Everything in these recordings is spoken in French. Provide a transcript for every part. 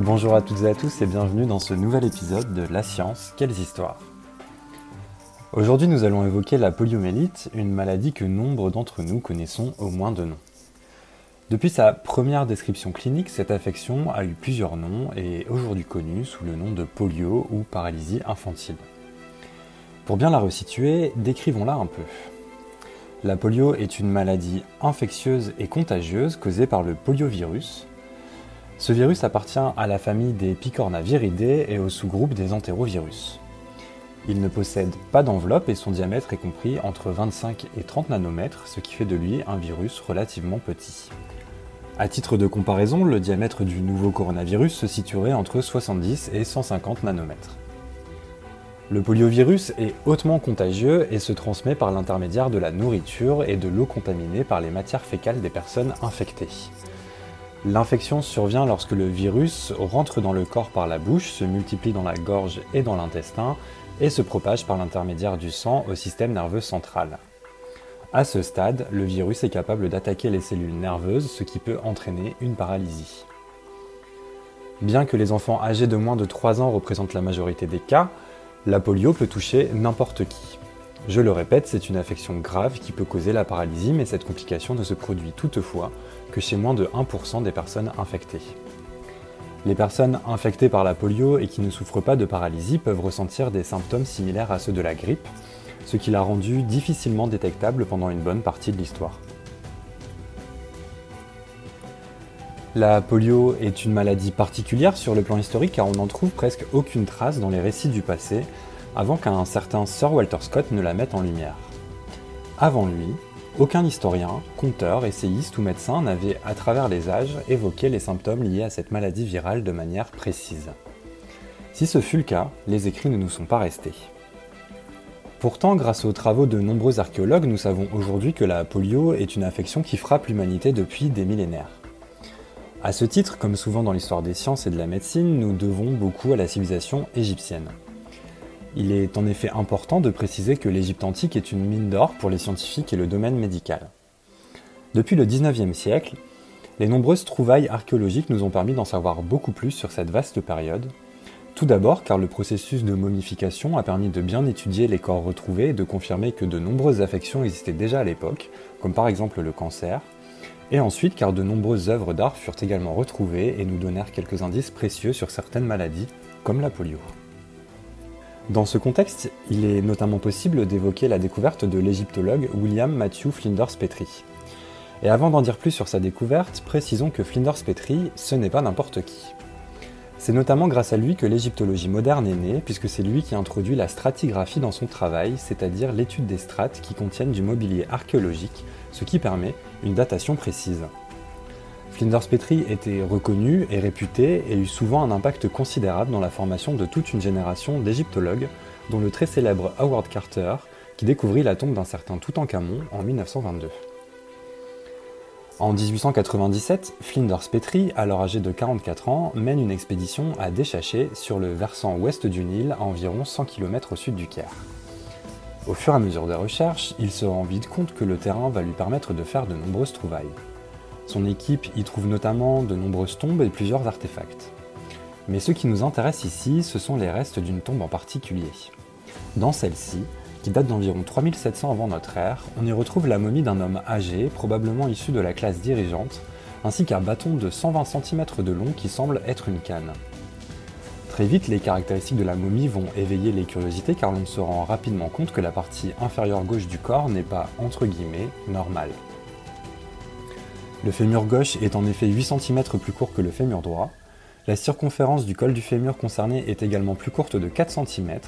Bonjour à toutes et à tous et bienvenue dans ce nouvel épisode de La science, quelles histoires Aujourd'hui nous allons évoquer la poliomyélite, une maladie que nombre d'entre nous connaissons au moins de nom. Depuis sa première description clinique, cette affection a eu plusieurs noms et est aujourd'hui connue sous le nom de polio ou paralysie infantile. Pour bien la resituer, décrivons-la un peu. La polio est une maladie infectieuse et contagieuse causée par le poliovirus. Ce virus appartient à la famille des Picornaviridae et au sous-groupe des entérovirus. Il ne possède pas d'enveloppe et son diamètre est compris entre 25 et 30 nanomètres, ce qui fait de lui un virus relativement petit. À titre de comparaison, le diamètre du nouveau coronavirus se situerait entre 70 et 150 nanomètres. Le poliovirus est hautement contagieux et se transmet par l'intermédiaire de la nourriture et de l'eau contaminée par les matières fécales des personnes infectées. L'infection survient lorsque le virus rentre dans le corps par la bouche, se multiplie dans la gorge et dans l'intestin et se propage par l'intermédiaire du sang au système nerveux central. À ce stade, le virus est capable d'attaquer les cellules nerveuses, ce qui peut entraîner une paralysie. Bien que les enfants âgés de moins de 3 ans représentent la majorité des cas, la polio peut toucher n'importe qui. Je le répète, c'est une affection grave qui peut causer la paralysie, mais cette complication ne se produit toutefois que chez moins de 1% des personnes infectées. Les personnes infectées par la polio et qui ne souffrent pas de paralysie peuvent ressentir des symptômes similaires à ceux de la grippe, ce qui l'a rendu difficilement détectable pendant une bonne partie de l'histoire. La polio est une maladie particulière sur le plan historique car on n'en trouve presque aucune trace dans les récits du passé, avant qu'un certain Sir Walter Scott ne la mette en lumière. Avant lui, aucun historien, conteur, essayiste ou médecin n'avait, à travers les âges, évoqué les symptômes liés à cette maladie virale de manière précise. Si ce fut le cas, les écrits ne nous sont pas restés. Pourtant, grâce aux travaux de nombreux archéologues, nous savons aujourd'hui que la polio est une infection qui frappe l'humanité depuis des millénaires. À ce titre, comme souvent dans l'histoire des sciences et de la médecine, nous devons beaucoup à la civilisation égyptienne. Il est en effet important de préciser que l'Égypte antique est une mine d'or pour les scientifiques et le domaine médical. Depuis le 19e siècle, les nombreuses trouvailles archéologiques nous ont permis d'en savoir beaucoup plus sur cette vaste période, tout d'abord car le processus de momification a permis de bien étudier les corps retrouvés et de confirmer que de nombreuses affections existaient déjà à l'époque, comme par exemple le cancer, et ensuite car de nombreuses œuvres d'art furent également retrouvées et nous donnèrent quelques indices précieux sur certaines maladies, comme la polio. Dans ce contexte, il est notamment possible d'évoquer la découverte de l'égyptologue William Matthew Flinders Petrie. Et avant d'en dire plus sur sa découverte, précisons que Flinders Petrie, ce n'est pas n'importe qui. C'est notamment grâce à lui que l'égyptologie moderne est née, puisque c'est lui qui introduit la stratigraphie dans son travail, c'est-à-dire l'étude des strates qui contiennent du mobilier archéologique, ce qui permet une datation précise. Flinders Petrie était reconnu et réputé et eut souvent un impact considérable dans la formation de toute une génération d'égyptologues, dont le très célèbre Howard Carter, qui découvrit la tombe d'un certain Toutankhamon en 1922. En 1897, Flinders Petrie, alors âgé de 44 ans, mène une expédition à Déchaché sur le versant ouest du Nil, à environ 100 km au sud du Caire. Au fur et à mesure des recherches, il se rend vite compte que le terrain va lui permettre de faire de nombreuses trouvailles. Son équipe y trouve notamment de nombreuses tombes et plusieurs artefacts. Mais ce qui nous intéresse ici, ce sont les restes d'une tombe en particulier. Dans celle-ci, qui date d'environ 3700 avant notre ère, on y retrouve la momie d'un homme âgé, probablement issu de la classe dirigeante, ainsi qu'un bâton de 120 cm de long qui semble être une canne. Très vite, les caractéristiques de la momie vont éveiller les curiosités car l'on se rend rapidement compte que la partie inférieure gauche du corps n'est pas, entre guillemets, normale. Le fémur gauche est en effet 8 cm plus court que le fémur droit. La circonférence du col du fémur concerné est également plus courte de 4 cm,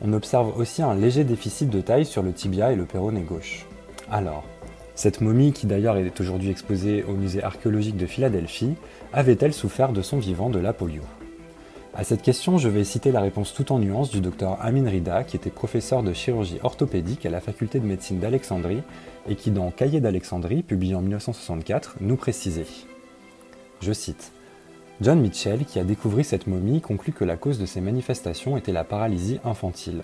on observe aussi un léger déficit de taille sur le tibia et le péroné gauche. Alors, cette momie, qui d'ailleurs est aujourd'hui exposée au musée archéologique de Philadelphie, avait-elle souffert de son vivant de la polio? À cette question, je vais citer la réponse tout en nuance du docteur Amin Rida, qui était professeur de chirurgie orthopédique à la faculté de médecine d'Alexandrie et qui, dans Cahiers d'Alexandrie, publié en 1964, nous précisait Je cite John Mitchell, qui a découvert cette momie, conclut que la cause de ces manifestations était la paralysie infantile.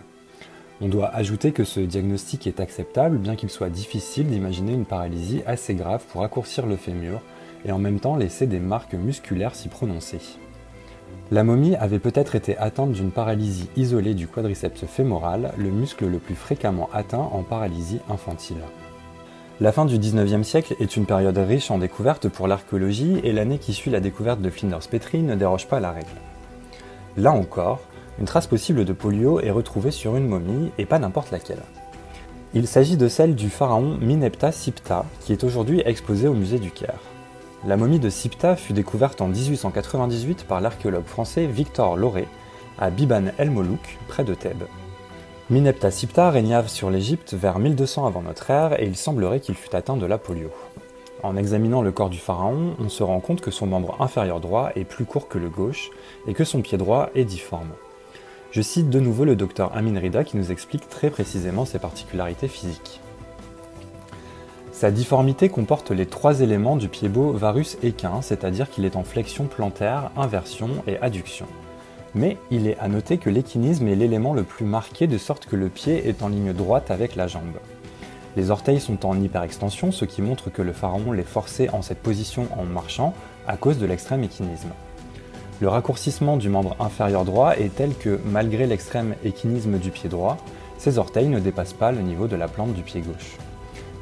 On doit ajouter que ce diagnostic est acceptable, bien qu'il soit difficile d'imaginer une paralysie assez grave pour raccourcir le fémur et en même temps laisser des marques musculaires s'y prononcer. La momie avait peut-être été atteinte d'une paralysie isolée du quadriceps fémoral, le muscle le plus fréquemment atteint en paralysie infantile. La fin du XIXe siècle est une période riche en découvertes pour l'archéologie et l'année qui suit la découverte de Flinders Petrie ne déroge pas à la règle. Là encore, une trace possible de polio est retrouvée sur une momie et pas n'importe laquelle. Il s'agit de celle du pharaon Minepta Sipta qui est aujourd'hui exposée au musée du Caire. La momie de Sipta fut découverte en 1898 par l'archéologue français Victor Lauré à Biban el-Molouk, près de Thèbes. Minepta Sipta régna sur l'Égypte vers 1200 avant notre ère et il semblerait qu'il fût atteint de la polio. En examinant le corps du pharaon, on se rend compte que son membre inférieur droit est plus court que le gauche et que son pied droit est difforme. Je cite de nouveau le docteur Amin Rida qui nous explique très précisément ses particularités physiques. Sa difformité comporte les trois éléments du pied-beau varus équin, c'est-à-dire qu'il est en flexion plantaire, inversion et adduction. Mais il est à noter que l'équinisme est l'élément le plus marqué de sorte que le pied est en ligne droite avec la jambe. Les orteils sont en hyperextension, ce qui montre que le pharaon les forçait en cette position en marchant à cause de l'extrême équinisme. Le raccourcissement du membre inférieur droit est tel que, malgré l'extrême équinisme du pied droit, ses orteils ne dépassent pas le niveau de la plante du pied gauche.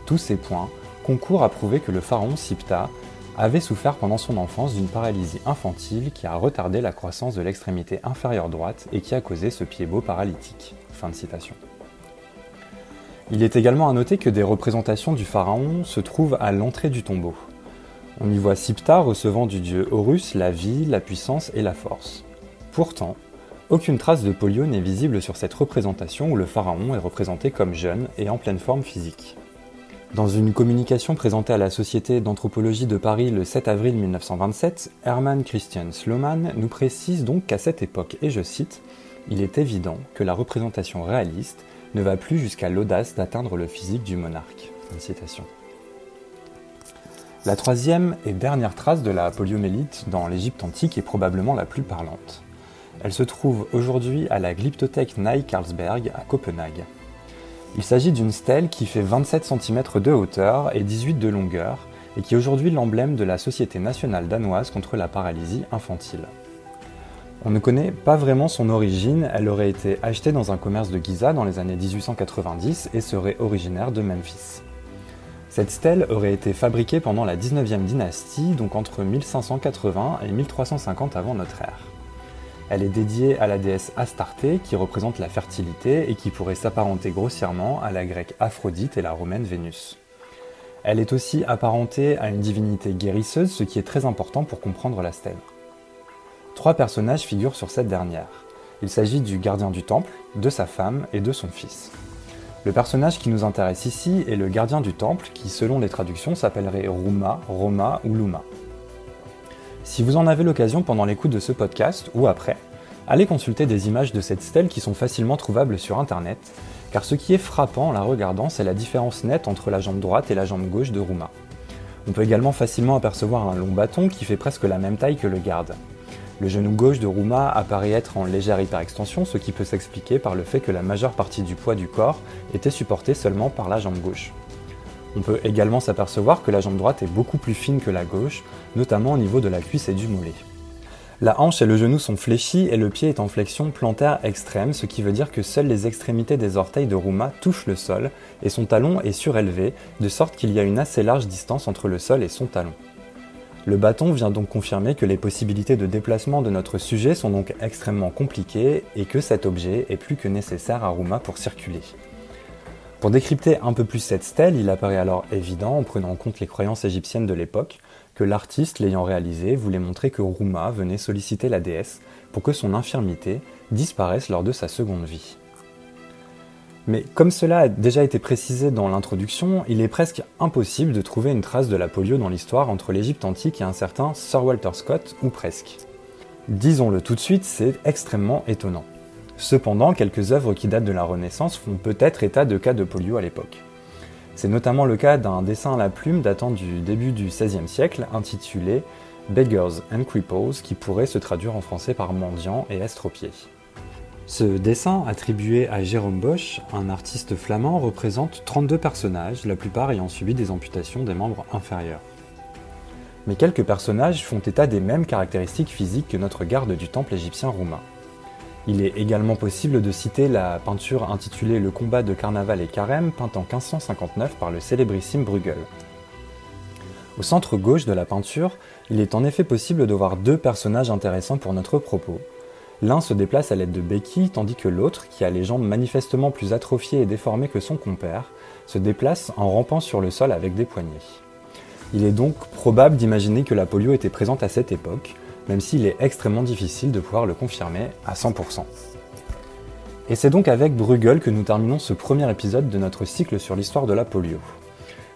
Tous ces points concourent à prouver que le pharaon Sipta avait souffert pendant son enfance d'une paralysie infantile qui a retardé la croissance de l'extrémité inférieure droite et qui a causé ce pied beau paralytique. Il est également à noter que des représentations du pharaon se trouvent à l'entrée du tombeau. On y voit Sipta recevant du dieu Horus la vie, la puissance et la force. Pourtant, aucune trace de polio n'est visible sur cette représentation où le pharaon est représenté comme jeune et en pleine forme physique. Dans une communication présentée à la Société d'anthropologie de Paris le 7 avril 1927, Hermann Christian Sloman nous précise donc qu'à cette époque, et je cite, Il est évident que la représentation réaliste ne va plus jusqu'à l'audace d'atteindre le physique du monarque. citation. La troisième et dernière trace de la poliomélite dans l'Égypte antique est probablement la plus parlante. Elle se trouve aujourd'hui à la Glyptothèque Nij Carlsberg à Copenhague. Il s'agit d'une stèle qui fait 27 cm de hauteur et 18 de longueur et qui est aujourd'hui l'emblème de la Société nationale danoise contre la paralysie infantile. On ne connaît pas vraiment son origine, elle aurait été achetée dans un commerce de Giza dans les années 1890 et serait originaire de Memphis. Cette stèle aurait été fabriquée pendant la 19e dynastie, donc entre 1580 et 1350 avant notre ère. Elle est dédiée à la déesse Astarté qui représente la fertilité et qui pourrait s'apparenter grossièrement à la grecque Aphrodite et la romaine Vénus. Elle est aussi apparentée à une divinité guérisseuse, ce qui est très important pour comprendre la stèle. Trois personnages figurent sur cette dernière. Il s'agit du gardien du temple, de sa femme et de son fils. Le personnage qui nous intéresse ici est le gardien du temple qui, selon les traductions, s'appellerait Ruma, Roma ou Luma. Si vous en avez l'occasion pendant l'écoute de ce podcast ou après, allez consulter des images de cette stèle qui sont facilement trouvables sur internet, car ce qui est frappant en la regardant, c'est la différence nette entre la jambe droite et la jambe gauche de Ruma. On peut également facilement apercevoir un long bâton qui fait presque la même taille que le garde. Le genou gauche de Ruma apparaît être en légère hyperextension, ce qui peut s'expliquer par le fait que la majeure partie du poids du corps était supportée seulement par la jambe gauche. On peut également s'apercevoir que la jambe droite est beaucoup plus fine que la gauche, notamment au niveau de la cuisse et du mollet. La hanche et le genou sont fléchis et le pied est en flexion plantaire extrême, ce qui veut dire que seules les extrémités des orteils de Rouma touchent le sol et son talon est surélevé, de sorte qu'il y a une assez large distance entre le sol et son talon. Le bâton vient donc confirmer que les possibilités de déplacement de notre sujet sont donc extrêmement compliquées et que cet objet est plus que nécessaire à Rouma pour circuler. Pour décrypter un peu plus cette stèle, il apparaît alors évident, en prenant en compte les croyances égyptiennes de l'époque, que l'artiste l'ayant réalisé voulait montrer que Rouma venait solliciter la déesse pour que son infirmité disparaisse lors de sa seconde vie. Mais comme cela a déjà été précisé dans l'introduction, il est presque impossible de trouver une trace de la polio dans l'histoire entre l'Égypte antique et un certain Sir Walter Scott, ou presque. Disons-le tout de suite, c'est extrêmement étonnant. Cependant, quelques œuvres qui datent de la Renaissance font peut-être état de cas de polio à l'époque. C'est notamment le cas d'un dessin à la plume datant du début du XVIe siècle intitulé Beggars and Cripples qui pourrait se traduire en français par mendiants et estropiés. Ce dessin, attribué à Jérôme Bosch, un artiste flamand, représente 32 personnages, la plupart ayant subi des amputations des membres inférieurs. mais quelques personnages font état des mêmes caractéristiques physiques que notre garde du temple égyptien roumain. Il est également possible de citer la peinture intitulée Le combat de Carnaval et Carême, peinte en 1559 par le célébrissime Bruegel. Au centre gauche de la peinture, il est en effet possible de voir deux personnages intéressants pour notre propos. L'un se déplace à l'aide de béquilles, tandis que l'autre, qui a les jambes manifestement plus atrophiées et déformées que son compère, se déplace en rampant sur le sol avec des poignets. Il est donc probable d'imaginer que la polio était présente à cette époque, même s'il est extrêmement difficile de pouvoir le confirmer à 100%. Et c'est donc avec Bruegel que nous terminons ce premier épisode de notre cycle sur l'histoire de la polio.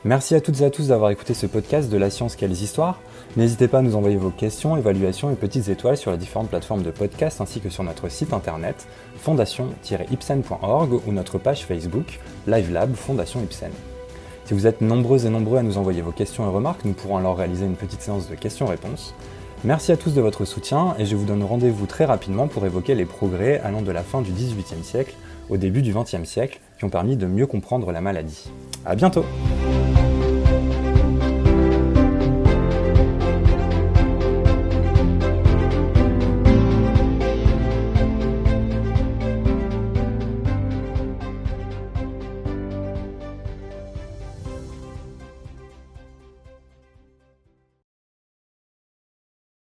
Merci à toutes et à tous d'avoir écouté ce podcast de La Science Quelles Histoires. N'hésitez pas à nous envoyer vos questions, évaluations et petites étoiles sur les différentes plateformes de podcast ainsi que sur notre site internet fondation-ipsen.org ou notre page Facebook LiveLab Fondation Ipsen. Si vous êtes nombreux et nombreux à nous envoyer vos questions et remarques, nous pourrons alors réaliser une petite séance de questions-réponses. Merci à tous de votre soutien et je vous donne rendez-vous très rapidement pour évoquer les progrès allant de la fin du XVIIIe siècle au début du XXe siècle qui ont permis de mieux comprendre la maladie. A bientôt